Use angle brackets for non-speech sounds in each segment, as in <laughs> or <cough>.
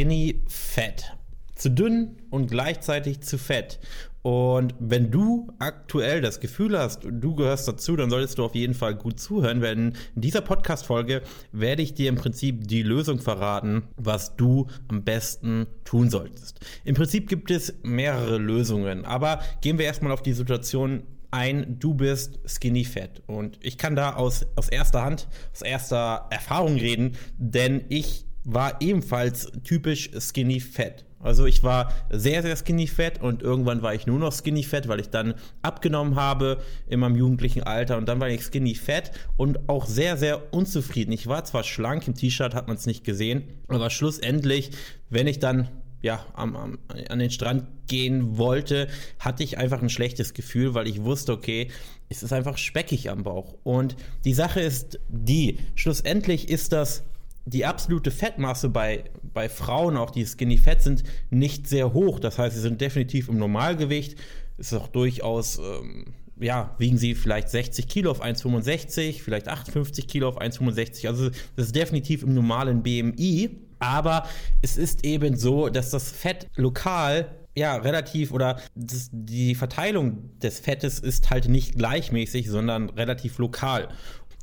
Skinny Fat. Zu dünn und gleichzeitig zu fett. Und wenn du aktuell das Gefühl hast, du gehörst dazu, dann solltest du auf jeden Fall gut zuhören, denn in dieser Podcast-Folge werde ich dir im Prinzip die Lösung verraten, was du am besten tun solltest. Im Prinzip gibt es mehrere Lösungen, aber gehen wir erstmal auf die Situation ein, du bist skinny fat. Und ich kann da aus, aus erster Hand, aus erster Erfahrung reden, denn ich war ebenfalls typisch skinny fat. Also ich war sehr, sehr skinny fat und irgendwann war ich nur noch skinny fat, weil ich dann abgenommen habe in meinem jugendlichen Alter und dann war ich skinny fat und auch sehr, sehr unzufrieden. Ich war zwar schlank, im T-Shirt hat man es nicht gesehen, aber schlussendlich, wenn ich dann ja, am, am, an den Strand gehen wollte, hatte ich einfach ein schlechtes Gefühl, weil ich wusste, okay, es ist einfach speckig am Bauch. Und die Sache ist die, schlussendlich ist das die absolute Fettmasse bei, bei Frauen, auch die skinny fett sind, nicht sehr hoch. Das heißt, sie sind definitiv im Normalgewicht. Ist auch durchaus, ähm, ja, wiegen sie vielleicht 60 Kilo auf 1,65, vielleicht 58 Kilo auf 1,65. Also das ist definitiv im normalen BMI. Aber es ist eben so, dass das Fett lokal ja, relativ oder das, die Verteilung des Fettes ist halt nicht gleichmäßig, sondern relativ lokal.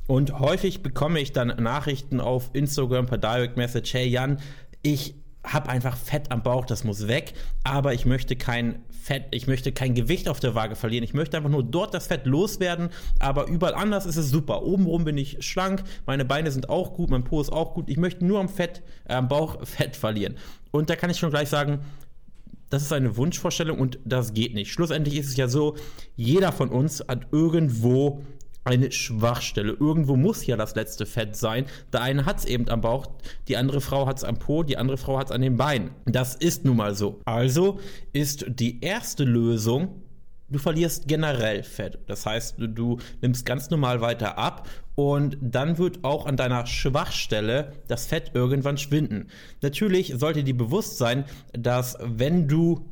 Und häufig bekomme ich dann Nachrichten auf Instagram per Direct Message, hey Jan, ich habe einfach Fett am Bauch, das muss weg, aber ich möchte kein Fett, ich möchte kein Gewicht auf der Waage verlieren. Ich möchte einfach nur dort das Fett loswerden, aber überall anders ist es super. Obenrum bin ich schlank, meine Beine sind auch gut, mein Po ist auch gut. Ich möchte nur am Fett, äh, am Bauch <laughs> Fett verlieren. Und da kann ich schon gleich sagen, das ist eine Wunschvorstellung und das geht nicht. Schlussendlich ist es ja so, jeder von uns hat irgendwo eine Schwachstelle. Irgendwo muss ja das letzte Fett sein. Der eine hat es eben am Bauch, die andere Frau hat es am Po, die andere Frau hat es an den Beinen. Das ist nun mal so. Also ist die erste Lösung, du verlierst generell Fett. Das heißt, du, nimmst ganz normal weiter ab und dann wird auch an deiner Schwachstelle das Fett irgendwann schwinden. Natürlich sollte dir bewusst sein, dass wenn du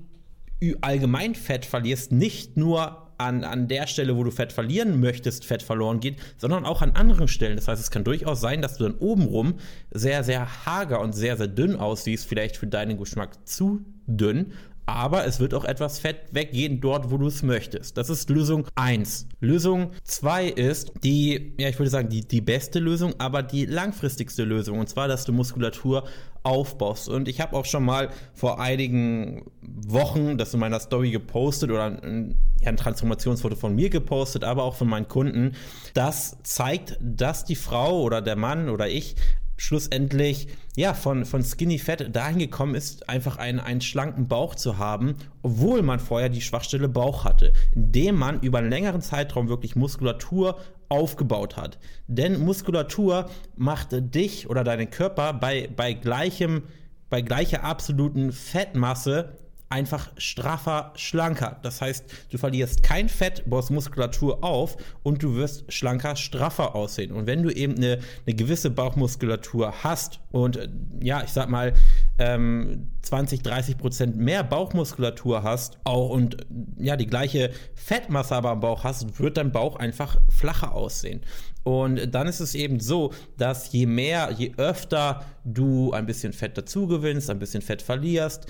allgemein Fett verlierst, nicht nur an, an der Stelle, wo du Fett verlieren möchtest, Fett verloren geht, sondern auch an anderen Stellen. Das heißt, es kann durchaus sein, dass du dann obenrum sehr, sehr hager und sehr, sehr dünn aussiehst, vielleicht für deinen Geschmack zu dünn, aber es wird auch etwas Fett weggehen dort, wo du es möchtest. Das ist Lösung 1. Lösung 2 ist die, ja, ich würde sagen, die, die beste Lösung, aber die langfristigste Lösung. Und zwar, dass du Muskulatur aufbaust. Und ich habe auch schon mal vor einigen Wochen das in meiner Story gepostet oder ein, ja, ein Transformationsfoto von mir gepostet, aber auch von meinen Kunden. Das zeigt, dass die Frau oder der Mann oder ich schlussendlich ja von, von Skinny Fat dahin gekommen ist, einfach einen, einen schlanken Bauch zu haben, obwohl man vorher die Schwachstelle Bauch hatte, indem man über einen längeren Zeitraum wirklich Muskulatur aufgebaut hat. Denn Muskulatur macht dich oder deinen Körper bei, bei gleichem bei gleicher absoluten Fettmasse einfach straffer, schlanker. Das heißt, du verlierst kein Fett, baust Muskulatur auf und du wirst schlanker, straffer aussehen. Und wenn du eben eine, eine gewisse Bauchmuskulatur hast und äh, ja, ich sag mal, ähm, 20, 30 Prozent mehr Bauchmuskulatur hast auch und ja, die gleiche Fettmasse aber am Bauch hast, wird dein Bauch einfach flacher aussehen. Und dann ist es eben so, dass je mehr, je öfter du ein bisschen Fett dazu gewinnst, ein bisschen Fett verlierst,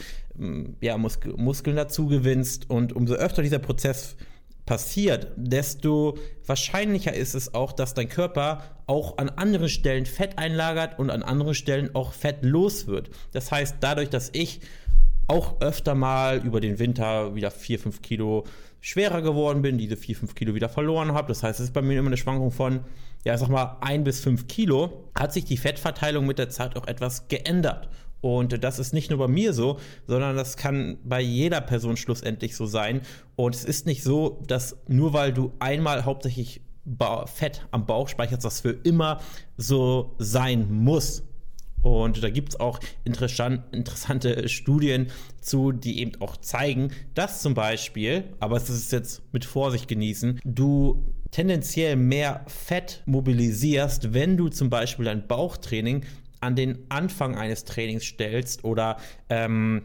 ja, Mus Muskeln dazu gewinnst und umso öfter dieser Prozess passiert, desto wahrscheinlicher ist es auch, dass dein Körper auch an anderen Stellen Fett einlagert und an anderen Stellen auch Fett los wird. Das heißt, dadurch, dass ich auch öfter mal über den Winter wieder 4, 5 Kilo schwerer geworden bin, diese 4, 5 Kilo wieder verloren habe. Das heißt, es ist bei mir immer eine Schwankung von, ja, sag mal, 1 bis 5 Kilo. Hat sich die Fettverteilung mit der Zeit auch etwas geändert. Und das ist nicht nur bei mir so, sondern das kann bei jeder Person schlussendlich so sein. Und es ist nicht so, dass nur weil du einmal hauptsächlich Fett am Bauch speicherst, das für immer so sein muss. Und da gibt es auch interessante Studien zu, die eben auch zeigen, dass zum Beispiel, aber es ist jetzt mit Vorsicht genießen, du tendenziell mehr Fett mobilisierst, wenn du zum Beispiel dein Bauchtraining an den Anfang eines Trainings stellst oder ähm,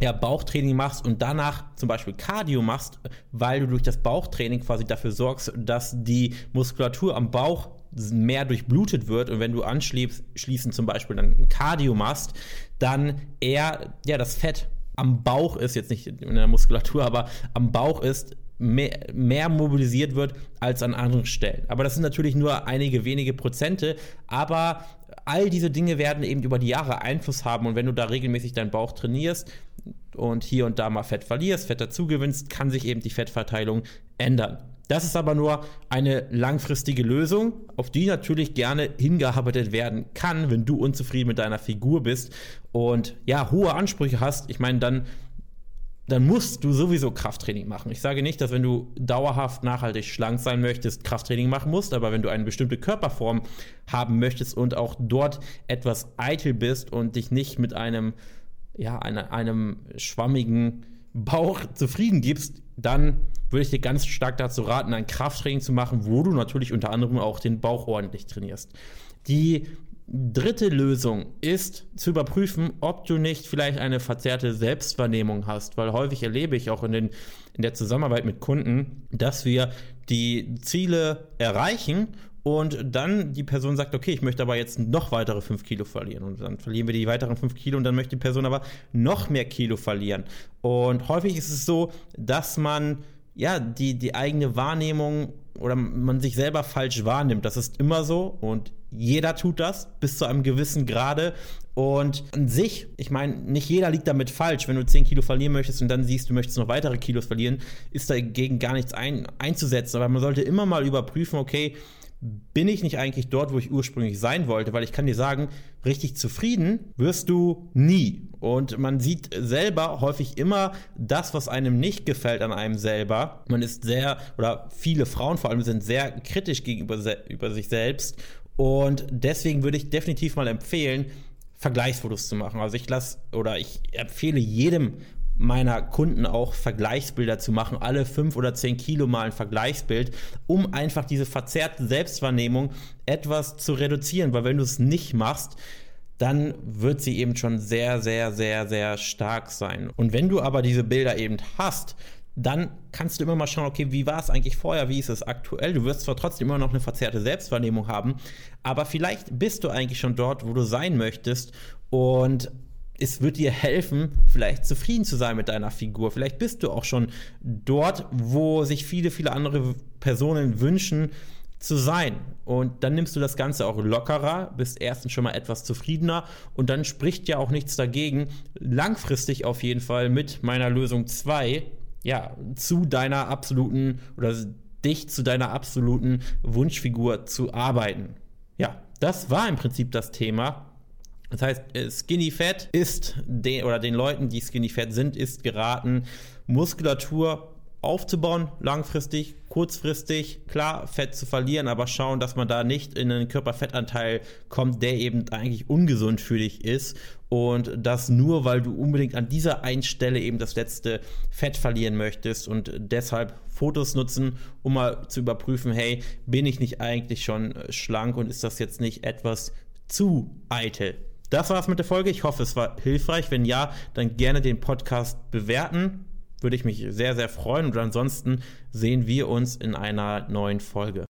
ja, Bauchtraining machst und danach zum Beispiel Cardio machst, weil du durch das Bauchtraining quasi dafür sorgst, dass die Muskulatur am Bauch mehr durchblutet wird und wenn du anschließend zum Beispiel dann Cardio machst, dann eher ja, das Fett am Bauch ist, jetzt nicht in der Muskulatur, aber am Bauch ist, mehr, mehr, mobilisiert wird als an anderen Stellen. Aber das sind natürlich nur einige wenige Prozente, aber all diese Dinge werden eben über die Jahre Einfluss haben und wenn du da regelmäßig deinen Bauch trainierst und hier und da mal Fett verlierst, Fett dazugewinnst, kann sich eben die Fettverteilung ändern. Das ist aber nur eine langfristige Lösung, auf die natürlich gerne hingearbeitet werden kann, wenn du unzufrieden mit deiner Figur bist und ja, hohe Ansprüche hast. Ich meine, dann dann musst du sowieso Krafttraining machen. Ich sage nicht, dass wenn du dauerhaft nachhaltig schlank sein möchtest, Krafttraining machen musst, aber wenn du eine bestimmte Körperform haben möchtest und auch dort etwas eitel bist und dich nicht mit einem, ja, eine, einem schwammigen Bauch zufrieden gibst, dann würde ich dir ganz stark dazu raten, ein Krafttraining zu machen, wo du natürlich unter anderem auch den Bauch ordentlich trainierst. Die dritte Lösung ist zu überprüfen, ob du nicht vielleicht eine verzerrte Selbstwahrnehmung hast, weil häufig erlebe ich auch in, den, in der Zusammenarbeit mit Kunden, dass wir die Ziele erreichen und dann die Person sagt, okay, ich möchte aber jetzt noch weitere 5 Kilo verlieren. Und dann verlieren wir die weiteren 5 Kilo und dann möchte die Person aber noch mehr Kilo verlieren. Und häufig ist es so, dass man ja die, die eigene Wahrnehmung oder man sich selber falsch wahrnimmt. Das ist immer so und jeder tut das bis zu einem gewissen Grade. Und an sich, ich meine, nicht jeder liegt damit falsch. Wenn du 10 Kilo verlieren möchtest und dann siehst, du möchtest noch weitere Kilos verlieren, ist dagegen gar nichts ein, einzusetzen. Aber man sollte immer mal überprüfen, okay, bin ich nicht eigentlich dort, wo ich ursprünglich sein wollte? Weil ich kann dir sagen, richtig zufrieden wirst du nie. Und man sieht selber häufig immer das, was einem nicht gefällt an einem selber. Man ist sehr, oder viele Frauen vor allem sind sehr kritisch gegenüber über sich selbst. Und deswegen würde ich definitiv mal empfehlen, Vergleichsfotos zu machen. Also ich lasse oder ich empfehle jedem meiner Kunden auch Vergleichsbilder zu machen, alle fünf oder zehn Kilo mal ein Vergleichsbild, um einfach diese verzerrte Selbstwahrnehmung etwas zu reduzieren, weil wenn du es nicht machst, dann wird sie eben schon sehr, sehr, sehr, sehr stark sein. Und wenn du aber diese Bilder eben hast, dann kannst du immer mal schauen, okay, wie war es eigentlich vorher, wie ist es aktuell? Du wirst zwar trotzdem immer noch eine verzerrte Selbstwahrnehmung haben, aber vielleicht bist du eigentlich schon dort, wo du sein möchtest und es wird dir helfen, vielleicht zufrieden zu sein mit deiner Figur. Vielleicht bist du auch schon dort, wo sich viele, viele andere Personen wünschen zu sein. Und dann nimmst du das Ganze auch lockerer, bist erstens schon mal etwas zufriedener und dann spricht ja auch nichts dagegen, langfristig auf jeden Fall mit meiner Lösung 2 ja, zu deiner absoluten oder dich zu deiner absoluten Wunschfigur zu arbeiten. Ja, das war im Prinzip das Thema. Das heißt, äh, Skinny Fat ist den oder den Leuten, die Skinny Fat sind, ist geraten, Muskulatur aufzubauen, langfristig, kurzfristig, klar, Fett zu verlieren, aber schauen, dass man da nicht in einen Körperfettanteil kommt, der eben eigentlich ungesund für dich ist und das nur, weil du unbedingt an dieser einen Stelle eben das letzte Fett verlieren möchtest und deshalb Fotos nutzen, um mal zu überprüfen, hey, bin ich nicht eigentlich schon schlank und ist das jetzt nicht etwas zu eitel? Das war's mit der Folge. Ich hoffe, es war hilfreich. Wenn ja, dann gerne den Podcast bewerten. Würde ich mich sehr, sehr freuen. Und ansonsten sehen wir uns in einer neuen Folge.